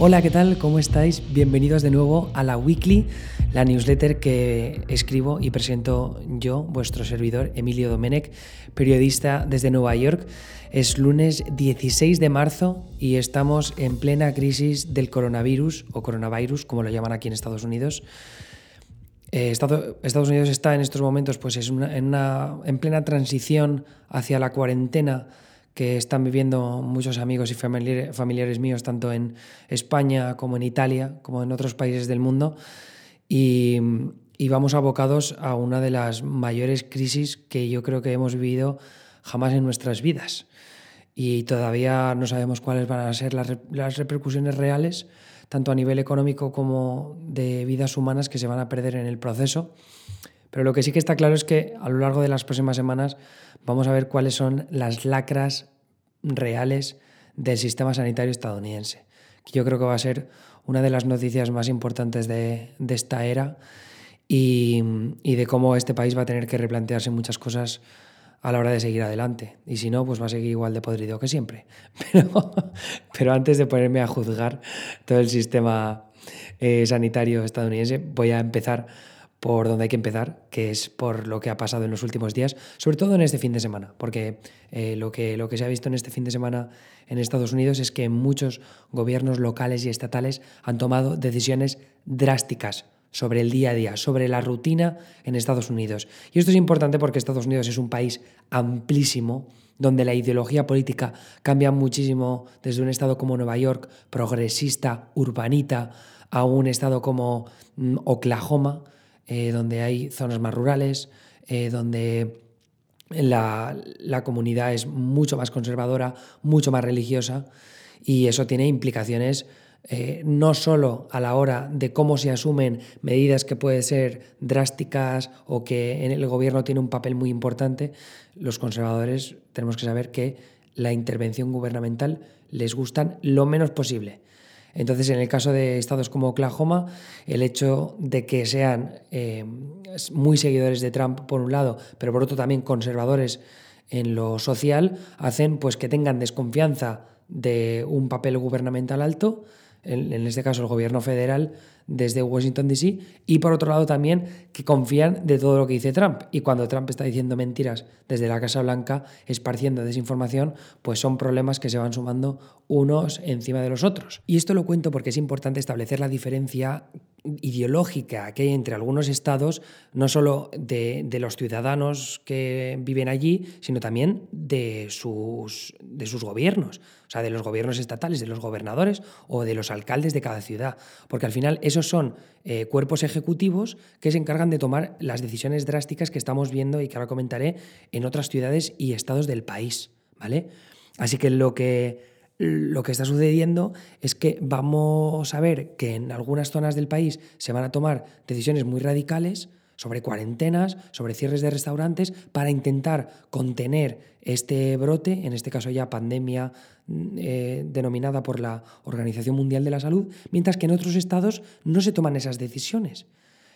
Hola, ¿qué tal? ¿Cómo estáis? Bienvenidos de nuevo a la Weekly, la newsletter que escribo y presento yo, vuestro servidor Emilio Domenech, periodista desde Nueva York. Es lunes 16 de marzo y estamos en plena crisis del coronavirus o coronavirus, como lo llaman aquí en Estados Unidos. Eh, Estados Unidos está en estos momentos pues, es en, en plena transición hacia la cuarentena que están viviendo muchos amigos y familiares míos, tanto en España como en Italia, como en otros países del mundo. Y, vamos abocados a una de las mayores crisis que yo creo que hemos vivido jamás en nuestras vidas. Y todavía no sabemos cuáles van a ser las, las repercusiones reales, tanto a nivel económico como de vidas humanas que se van a perder en el proceso. Pero lo que sí que está claro es que a lo largo de las próximas semanas vamos a ver cuáles son las lacras reales del sistema sanitario estadounidense. Que yo creo que va a ser una de las noticias más importantes de, esta era y, de cómo este país va a tener que replantearse muchas cosas a la hora de seguir adelante. Y si no, pues va a seguir igual de podrido que siempre. Pero, pero antes de ponerme a juzgar todo el sistema eh, sanitario estadounidense, voy a empezar por donde hay que empezar, que es por lo que ha pasado en los últimos días, sobre todo en este fin de semana, porque eh, lo, que, lo que se ha visto en este fin de semana en Estados Unidos es que muchos gobiernos locales y estatales han tomado decisiones drásticas sobre el día a día, sobre la rutina en Estados Unidos. Y esto es importante porque Estados Unidos es un país amplísimo, donde la ideología política cambia muchísimo desde un estado como Nueva York, progresista, urbanita, a un estado como mm, Oklahoma, eh, donde hay zonas más rurales, eh, donde la, comunidad es mucho más conservadora, mucho más religiosa, y eso tiene implicaciones eh, no solo a la hora de cómo se asumen medidas que pueden ser drásticas o que en el gobierno tiene un papel muy importante, los conservadores tenemos que saber que la intervención gubernamental les gustan lo menos posible. Entonces, en el caso de estados como Oklahoma, el hecho de que sean eh, muy seguidores de Trump, por un lado, pero por otro también conservadores en lo social, hacen pues, que tengan desconfianza de un papel gubernamental alto en, este caso el gobierno federal desde Washington, D.C., y por otro lado también que confían de todo lo que dice Trump. Y cuando Trump está diciendo mentiras desde la Casa Blanca, esparciendo desinformación, pues son problemas que se van sumando unos encima de los otros. Y esto lo cuento porque es importante establecer la diferencia ideológica que hay entre algunos estados, no solo de, los ciudadanos que viven allí, sino también de sus, de sus gobiernos, o sea, de los gobiernos estatales, de los gobernadores o de los alcaldes de cada ciudad, porque al final son eh, cuerpos ejecutivos que se encargan de tomar las decisiones drásticas que estamos viendo y que ahora comentaré en otras ciudades y estados del país, ¿vale? Así que lo que lo que está sucediendo es que vamos a ver que en algunas zonas del país se van a tomar decisiones muy radicales sobre cuarentenas, sobre cierres de restaurantes, para intentar contener este brote, en este caso ya pandemia eh, denominada por la Organización Mundial de la Salud, mientras que en otros estados no se toman esas decisiones.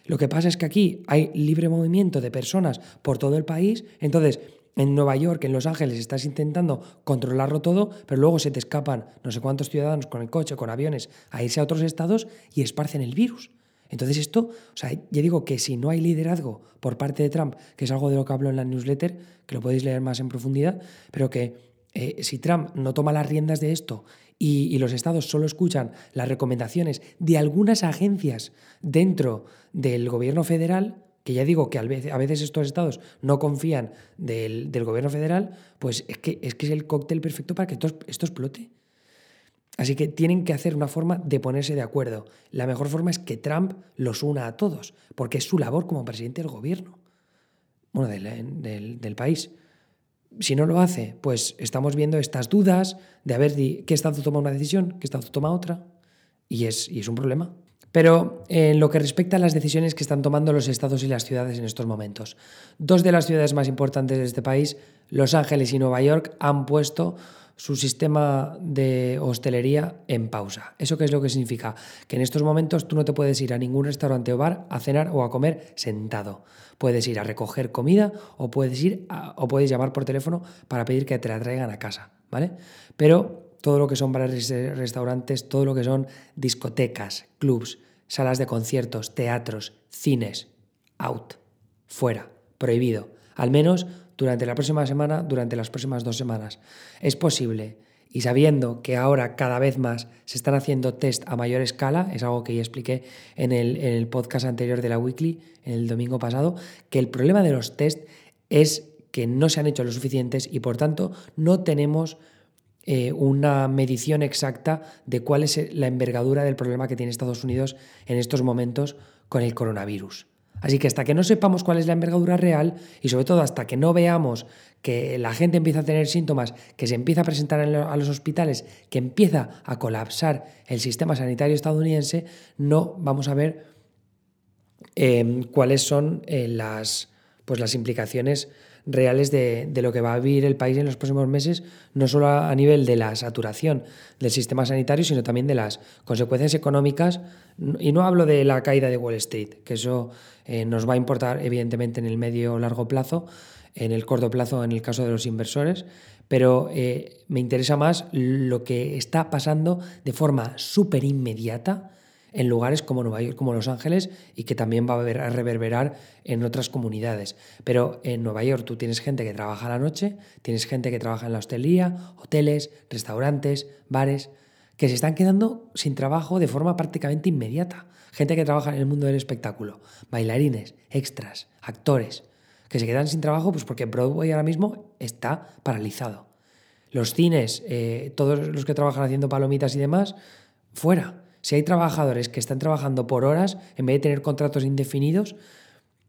Lo que pasa es que aquí hay libre movimiento de personas por todo el país, entonces en Nueva York, en Los Ángeles, estás intentando controlarlo todo, pero luego se te escapan no sé cuántos ciudadanos con el coche, con aviones, a irse a otros estados y esparcen el virus. Entonces esto, o sea, ya digo que si no hay liderazgo por parte de Trump, que es algo de lo que hablo en la newsletter, que lo podéis leer más en profundidad, pero que eh, si Trump no toma las riendas de esto y, los estados solo escuchan las recomendaciones de algunas agencias dentro del gobierno federal, que ya digo que a veces estos estados no confían del, gobierno federal, pues es que, es que es el cóctel perfecto para que esto, esto explote. Así que tienen que hacer una forma de ponerse de acuerdo. La mejor forma es que Trump los una a todos, porque es su labor como presidente del gobierno, bueno, del, del, país. Si no lo hace, pues estamos viendo estas dudas de a ver qué estado toma una decisión, qué estado toma otra, y es, y es un problema. Pero en lo que respecta a las decisiones que están tomando los estados y las ciudades en estos momentos, dos de las ciudades más importantes de este país, Los Ángeles y Nueva York, han puesto su sistema de hostelería en pausa. ¿Eso qué es lo que significa? Que en estos momentos tú no te puedes ir a ningún restaurante o bar a cenar o a comer sentado. Puedes ir a recoger comida o puedes ir o puedes llamar por teléfono para pedir que te la traigan a casa, ¿vale? Pero todo lo que son bares, restaurantes, todo lo que son discotecas, clubs, salas de conciertos, teatros, cines, out, fuera, prohibido, al menos durante la próxima semana, durante las próximas dos semanas. Es posible, y sabiendo que ahora cada vez más se están haciendo test a mayor escala, es algo que ya expliqué en el, en el podcast anterior de la Weekly, en el domingo pasado, que el problema de los test es que no se han hecho lo suficientes y por tanto no tenemos eh, una medición exacta de cuál es la envergadura del problema que tiene Estados Unidos en estos momentos con el coronavirus. Así que hasta que no sepamos cuál es la envergadura real y sobre todo hasta que no veamos que la gente empieza a tener síntomas, que se empieza a presentar a los hospitales, que empieza a colapsar el sistema sanitario estadounidense, no vamos a ver eh, cuáles son eh, las, pues las implicaciones reales de, lo que va a vivir el país en los próximos meses, no solo a, nivel de la saturación del sistema sanitario, sino también de las consecuencias económicas. Y no hablo de la caída de Wall Street, que eso eh, nos va a importar evidentemente en el medio o largo plazo, en el corto plazo en el caso de los inversores, pero eh, me interesa más lo que está pasando de forma súper inmediata en lugares como Nueva York, como Los Ángeles, y que también va a reverberar en otras comunidades. Pero en Nueva York tú tienes gente que trabaja a la noche, tienes gente que trabaja en la hostelería, hoteles, restaurantes, bares, que se están quedando sin trabajo de forma prácticamente inmediata. Gente que trabaja en el mundo del espectáculo, bailarines, extras, actores, que se quedan sin trabajo pues porque Broadway ahora mismo está paralizado. Los cines, eh, todos los que trabajan haciendo palomitas y demás, fuera. Si hay trabajadores que están trabajando por horas, en vez de tener contratos indefinidos,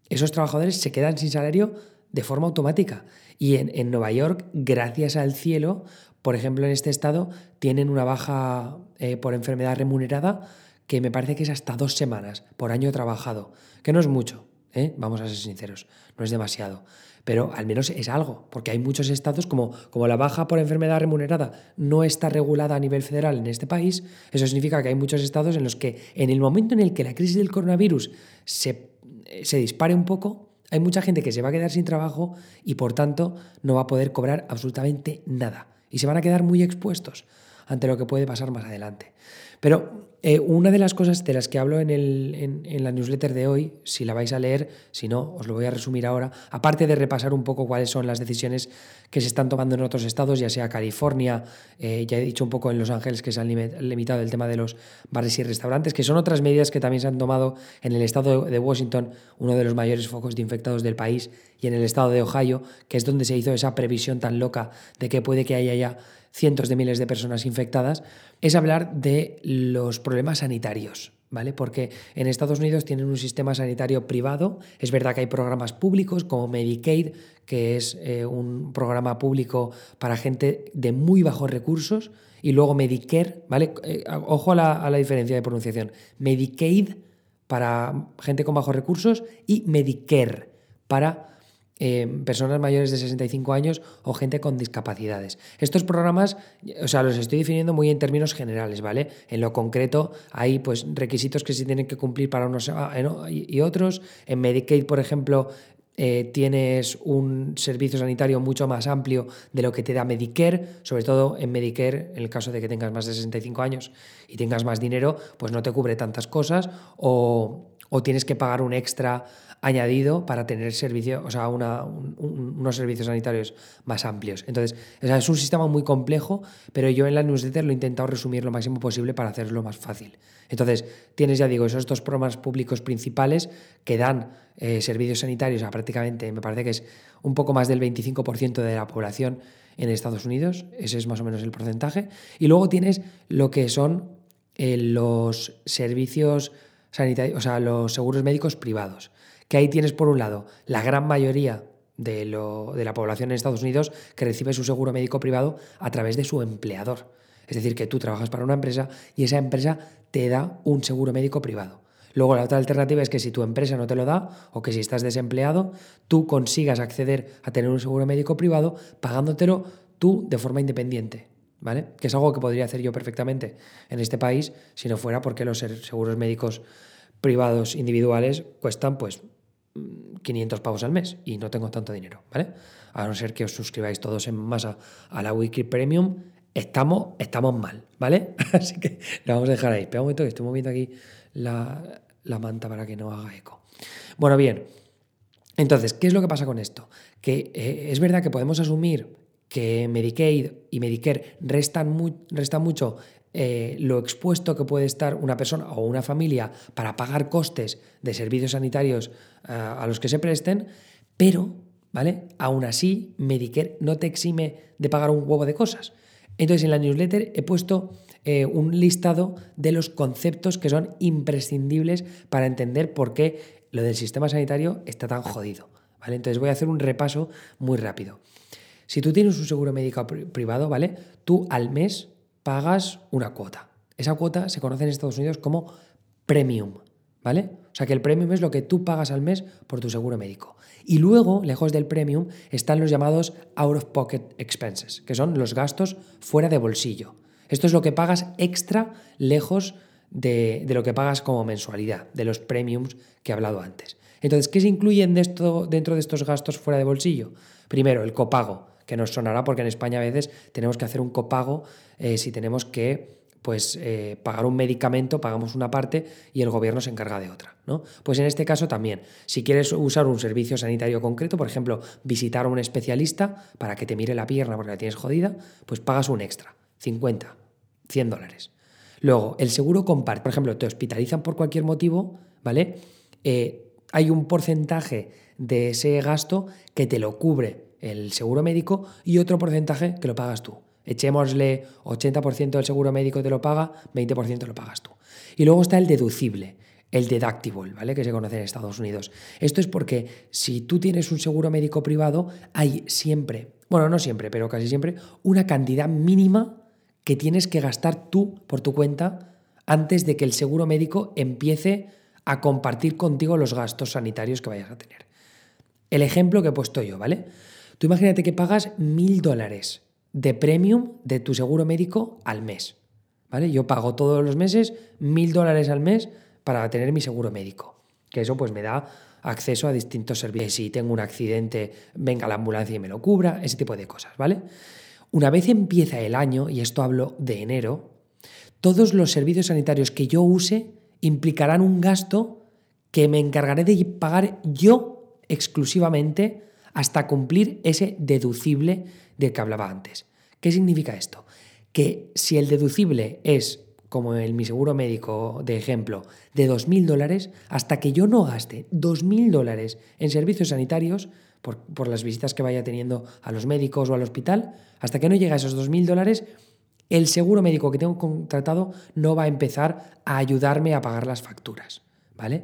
esos trabajadores se quedan sin salario de forma automática. Y en, Nueva York, gracias al cielo, por ejemplo, en este estado, tienen una baja eh, por enfermedad remunerada que me parece que es hasta dos semanas por año trabajado, que no es mucho, ¿eh? vamos a ser sinceros, no es demasiado pero al menos es algo, porque hay muchos estados como, como la baja por enfermedad remunerada no está regulada a nivel federal en este país, eso significa que hay muchos estados en los que en el momento en el que la crisis del coronavirus se, se dispare un poco, hay mucha gente que se va a quedar sin trabajo y por tanto no va a poder cobrar absolutamente nada y se van a quedar muy expuestos ante lo que puede pasar más adelante. Pero eh, una de las cosas de las que hablo en, el, en, la newsletter de hoy, si la vais a leer, si no, os lo voy a resumir ahora, aparte de repasar un poco cuáles son las decisiones que se están tomando en otros estados, ya sea California, eh, ya he dicho un poco en Los Ángeles que se han limitado el tema de los bares y restaurantes, que son otras medidas que también se han tomado en el estado de Washington, uno de los mayores focos de infectados del país, y en el estado de Ohio, que es donde se hizo esa previsión tan loca de que puede que haya ya cientos de miles de personas infectadas, es hablar de los problemas sanitarios. ¿Vale? Porque en Estados Unidos tienen un sistema sanitario privado. Es verdad que hay programas públicos como Medicaid, que es eh, un programa público para gente de muy bajos recursos, y luego Medicare, ¿vale? Eh, ojo a la, a la diferencia de pronunciación. Medicaid para gente con bajos recursos y Medicare para eh, personas mayores de 65 años o gente con discapacidades. Estos programas, o sea, los estoy definiendo muy en términos generales, ¿vale? En lo concreto hay pues requisitos que se tienen que cumplir para unos ah, y otros. En Medicaid, por ejemplo, eh, tienes un servicio sanitario mucho más amplio de lo que te da Medicare, sobre todo en Medicare, en el caso de que tengas más de 65 años y tengas más dinero, pues no te cubre tantas cosas o, o tienes que pagar un extra añadido para tener servicio, o sea, unos servicios sanitarios más amplios. Entonces, es un sistema muy complejo, pero yo en la newsletter lo he intentado resumir lo máximo posible para hacerlo más fácil. Entonces, tienes, ya digo, esos dos programas públicos principales que dan eh, servicios sanitarios a prácticamente, me parece que es un poco más del 25% de la población en Estados Unidos, ese es más o menos el porcentaje. Y luego tienes lo que son eh, los servicios sanitarios, o sea, los seguros médicos privados que ahí tienes por un lado la gran mayoría de, la población en Estados Unidos que recibe su seguro médico privado a través de su empleador. Es decir, que tú trabajas para una empresa y esa empresa te da un seguro médico privado. Luego la otra alternativa es que si tu empresa no te lo da o que si estás desempleado, tú consigas acceder a tener un seguro médico privado pagándotelo tú de forma independiente. ¿Vale? Que es algo que podría hacer yo perfectamente en este país si no fuera porque los seguros médicos privados individuales cuestan pues 500 pavos al mes y no tengo tanto dinero, ¿vale? A no ser que os suscribáis todos en masa a la Wiki Premium, estamos, estamos mal, ¿vale? Así que lo vamos a dejar ahí. Espera un momento que estoy moviendo aquí la, manta para que no haga eco. Bueno, bien. Entonces, ¿qué es lo que pasa con esto? Que eh, es verdad que podemos asumir que Medicaid y Medicare restan, restan mucho eh, lo expuesto que puede estar una persona o una familia para pagar costes de servicios sanitarios eh, a los que se presten, pero, ¿vale? Aún así, Medicare no te exime de pagar un huevo de cosas. Entonces, en la newsletter he puesto eh, un listado de los conceptos que son imprescindibles para entender por qué lo del sistema sanitario está tan jodido. ¿vale? Entonces, voy a hacer un repaso muy rápido. Si tú tienes un seguro médico privado, ¿vale? Tú al mes pagas una cuota. Esa cuota se conoce en Estados Unidos como premium, ¿vale? O sea que el premium es lo que tú pagas al mes por tu seguro médico. Y luego, lejos del premium, están los llamados out of pocket expenses, que son los gastos fuera de bolsillo. Esto es lo que pagas extra lejos de, lo que pagas como mensualidad, de los premiums que he hablado antes. Entonces, ¿qué se incluyen dentro de estos gastos fuera de bolsillo? Primero, el copago, que nos sonará porque en España a veces tenemos que hacer un copago eh, si tenemos que pues eh, pagar un medicamento, pagamos una parte y el gobierno se encarga de otra. ¿no? Pues en este caso también, si quieres usar un servicio sanitario concreto, por ejemplo, visitar a un especialista para que te mire la pierna porque la tienes jodida, pues pagas un extra, 50, 100 dólares. Luego, el seguro comparte, por ejemplo, te hospitalizan por cualquier motivo, ¿vale? Eh, hay un porcentaje de ese gasto que te lo cubre el seguro médico y otro porcentaje que lo pagas tú. Echémosle 80% del seguro médico te lo paga, 20% lo pagas tú. Y luego está el deducible, el deductible, ¿vale? Que se conoce en Estados Unidos. Esto es porque si tú tienes un seguro médico privado, hay siempre, bueno, no siempre, pero casi siempre, una cantidad mínima que tienes que gastar tú por tu cuenta antes de que el seguro médico empiece a compartir contigo los gastos sanitarios que vayas a tener. El ejemplo que he puesto yo, ¿vale? Tú imagínate que pagas mil dólares de premium de tu seguro médico al mes. ¿Vale? Yo pago todos los meses mil dólares al mes para tener mi seguro médico. Que eso pues me da acceso a distintos servicios. Si tengo un accidente, venga la ambulancia y me lo cubra, ese tipo de cosas, ¿vale? Una vez empieza el año, y esto hablo de enero, todos los servicios sanitarios que yo use implicarán un gasto que me encargaré de pagar yo exclusivamente hasta cumplir ese deducible del que hablaba antes. ¿Qué significa esto? Que si el deducible es, como en mi seguro médico de ejemplo, de 2.000 dólares, hasta que yo no gaste 2.000 dólares en servicios sanitarios, por, por, las visitas que vaya teniendo a los médicos o al hospital, hasta que no llegue a esos 2.000 dólares, el seguro médico que tengo contratado no va a empezar a ayudarme a pagar las facturas. ¿Vale?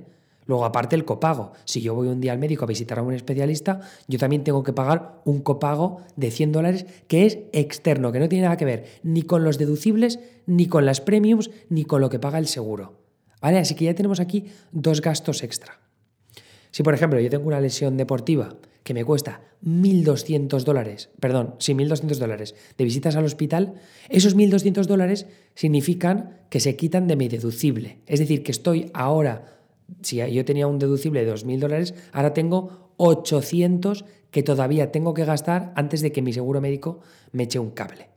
Luego, aparte, el copago. Si yo voy un día al médico a visitar a un especialista, yo también tengo que pagar un copago de 100 dólares que es externo, que no tiene nada que ver ni con los deducibles, ni con las premiums, ni con lo que paga el seguro. ¿Vale? Así que ya tenemos aquí dos gastos extra. Si, por ejemplo, yo tengo una lesión deportiva que me cuesta 1.200 dólares, perdón, sí, 1.200 dólares de visitas al hospital, esos 1.200 dólares significan que se quitan de mi deducible. Es decir, que estoy ahora si yo tenía un deducible de 2.000 dólares, ahora tengo 800 que todavía tengo que gastar antes de que mi seguro médico me eche un cable.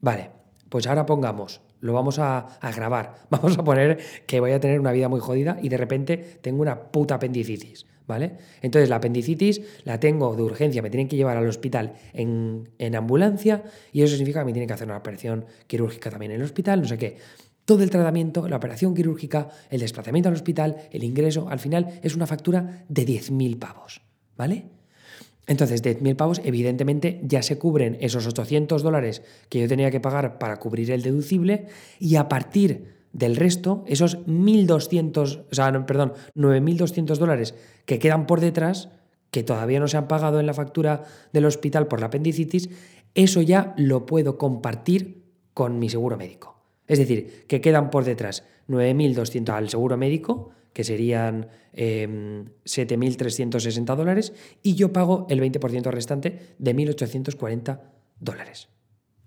Vale, pues ahora pongamos, lo vamos a, grabar, vamos a poner que voy a tener una vida muy jodida y de repente tengo una puta apendicitis. ¿Vale? Entonces la apendicitis la tengo de urgencia, me tienen que llevar al hospital en, en ambulancia y eso significa que me tienen que hacer una operación quirúrgica también en el hospital, no sé qué todo el tratamiento, la operación quirúrgica, el desplazamiento al hospital, el ingreso, al final es una factura de 10.000 pavos, ¿vale? Entonces, de 10.000 pavos, evidentemente ya se cubren esos 800 dólares que yo tenía que pagar para cubrir el deducible y a partir del resto, esos 1.200, o sea, perdón, 9.200 dólares que quedan por detrás, que todavía no se han pagado en la factura del hospital por la apendicitis, eso ya lo puedo compartir con mi seguro médico. Es decir, que quedan por detrás 9.200 al seguro médico, que serían 7.360 em, dólares, y yo pago el 20% restante de 1.840 dólares.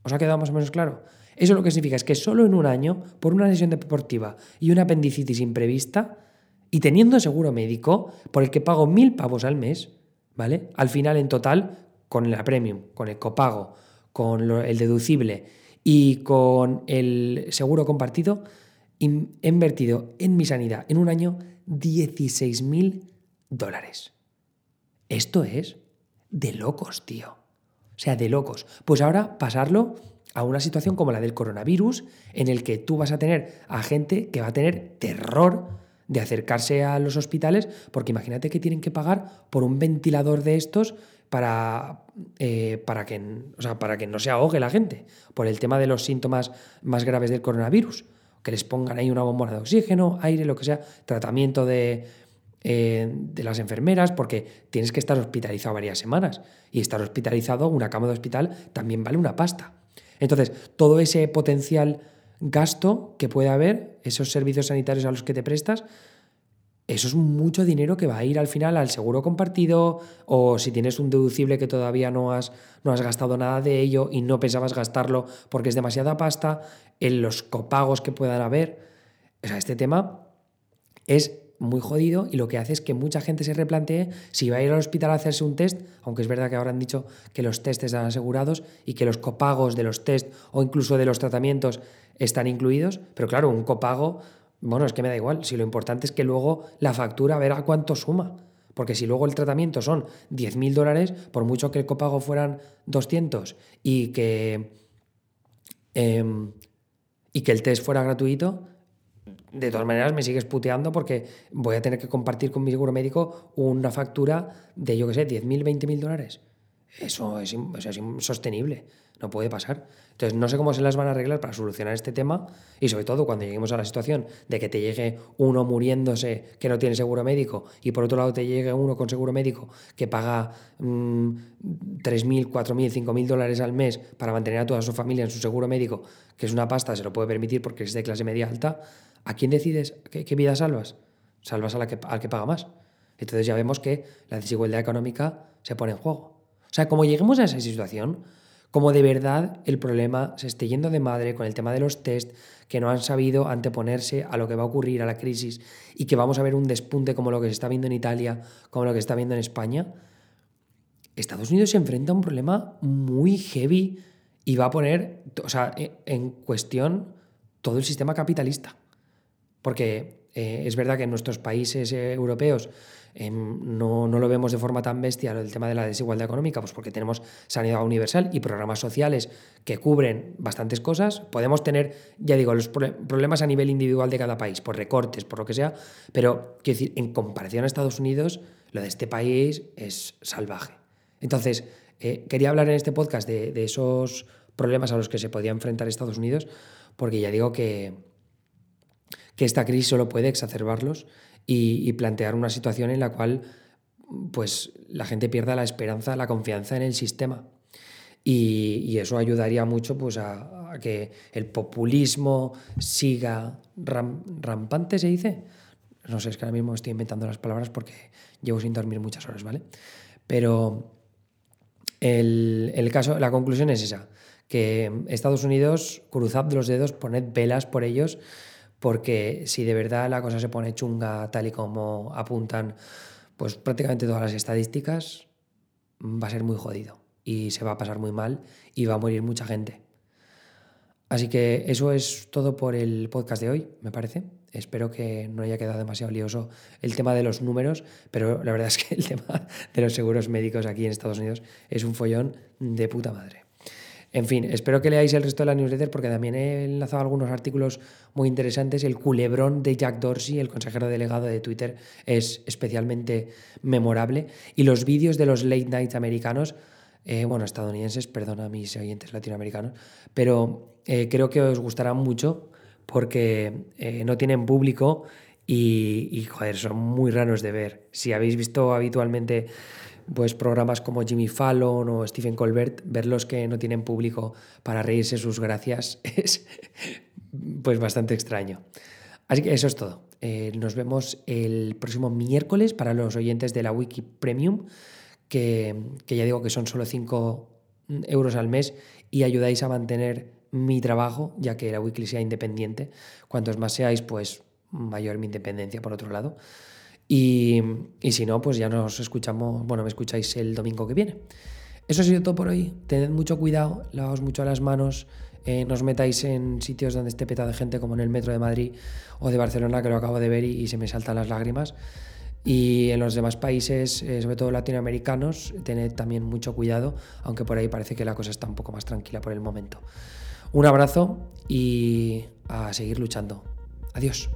¿Os ha quedado más o menos claro? Eso lo que significa es que solo en un año, por una lesión deportiva y una apendicitis imprevista, y teniendo seguro médico, por el que pago 1.000 pavos al mes, ¿vale? Al final, en total, con la premium, con el copago, con el deducible Y con el seguro compartido he invertido en mi sanidad en un año 16.000 dólares. Esto es de locos, tío. O sea, de locos. Pues ahora pasarlo a una situación como la del coronavirus, en el que tú vas a tener a gente que va a tener terror de acercarse a los hospitales, porque imagínate que tienen que pagar por un ventilador de estos para, eh, para, que, para que no se ahogue la gente, por el tema de los síntomas más graves del coronavirus, que les pongan ahí una bombona de oxígeno, aire, lo que sea, tratamiento de, eh, de las enfermeras, porque tienes que estar hospitalizado varias semanas, y estar hospitalizado, una cama de hospital, también vale una pasta. Entonces, todo ese potencial gasto que puede haber, esos servicios sanitarios a los que te prestas, eso es mucho dinero que va a ir al final al seguro compartido o si tienes un deducible que todavía no has, no has gastado nada de ello y no pensabas gastarlo porque es demasiada pasta, en los copagos que puedan haber. O sea, este tema es muy jodido y lo que hace es que mucha gente se replantee si va a ir al hospital a hacerse un test, aunque es verdad que ahora han dicho que los test están asegurados y que los copagos de los test o incluso de los tratamientos están incluidos, pero claro, un copago, bueno, es que me da igual, si lo importante es que luego la factura verá cuánto suma. Porque si luego el tratamiento son 10.000 dólares, por mucho que el copago fueran 200 y que, em, y que el test fuera gratuito, de todas maneras me sigues puteando porque voy a tener que compartir con mi seguro médico una factura de, yo qué sé, 10.000, 20.000 dólares. Eso es, es insostenible, no puede pasar. Entonces, no sé cómo se las van a arreglar para solucionar este tema y sobre todo cuando lleguemos a la situación de que te llegue uno muriéndose que no tiene seguro médico y por otro lado te llegue uno con seguro médico que paga mmm, 3.000, 4.000, 5.000 dólares al mes para mantener a toda su familia en su seguro médico, que es una pasta, se lo puede permitir porque es de clase media alta, ¿a quién decides qué, vida salvas? Salvas a la que, al que paga más. Entonces ya vemos que la desigualdad económica se pone en juego. O sea, como lleguemos a esa situación, como de verdad el problema se esté yendo de madre con el tema de los test, que no han sabido anteponerse a lo que va a ocurrir, a la crisis, y que vamos a ver un despunte como lo que se está viendo en Italia, como lo que se está viendo en España, Estados Unidos se enfrenta a un problema muy heavy y va a poner o sea, e, en cuestión todo el sistema capitalista. Porque eh, es verdad que en nuestros países eh, europeos Em, no, no, lo vemos de forma tan bestia el tema de la desigualdad económica, pues porque tenemos sanidad universal y programas sociales que cubren bastantes cosas. Podemos tener, ya digo, los problemas a nivel individual de cada país, por recortes, por lo que sea, pero quiero decir, en comparación a Estados Unidos, lo de este país es salvaje. Entonces, eh, quería hablar en este podcast de, de esos problemas a los que se podía enfrentar Estados Unidos, porque ya digo que, que esta crisis solo puede exacerbarlos y, plantear una situación en la cual pues, la gente pierda la esperanza, la confianza en el sistema. Y, eso ayudaría mucho pues, a, que el populismo siga rampante, se dice. No sé, es que ahora mismo estoy inventando las palabras porque llevo sin dormir muchas horas, ¿vale? Pero el, el caso, la conclusión es esa, que Estados Unidos, cruzad los dedos, poned velas por ellos porque si de verdad la cosa se pone chunga tal y como apuntan pues prácticamente todas las estadísticas, va a ser muy jodido y se va a pasar muy mal y va a morir mucha gente. Así que eso es todo por el podcast de hoy, me parece. Espero que no haya quedado demasiado lioso el tema de los números, pero la verdad es que el tema de los seguros médicos aquí en Estados Unidos es un follón de puta madre. En fin, espero que leáis el resto de la newsletter porque también he enlazado algunos artículos muy interesantes. El culebrón de Jack Dorsey, el consejero delegado de Twitter, es especialmente memorable. Y los vídeos de los late night americanos, eh, bueno, estadounidenses, perdona a mis oyentes latinoamericanos, pero eh, creo que os gustarán mucho porque eh, no tienen público y, y, joder, son muy raros de ver. Si habéis visto habitualmente pues programas como Jimmy Fallon o Stephen Colbert, verlos que no tienen público para reírse sus gracias es pues bastante extraño. Así que eso es todo. Eh, nos vemos el próximo miércoles para los oyentes de la Wiki Premium, que, que ya digo que son solo 5 euros al mes y ayudáis a mantener mi trabajo, ya que la Weekly sea independiente. Cuantos más seáis, pues mayor mi independencia, por otro lado. Y, si no, pues ya nos escuchamos, bueno, me escucháis el domingo que viene. Eso ha sido todo por hoy. Tened mucho cuidado, lavaos mucho las manos, eh, no os metáis en sitios donde esté petado de gente como en el metro de Madrid o de Barcelona, que lo acabo de ver y, se me saltan las lágrimas. Y en los demás países, eh, sobre todo latinoamericanos, tened también mucho cuidado, aunque por ahí parece que la cosa está un poco más tranquila por el momento. Un abrazo y a seguir luchando. Adiós.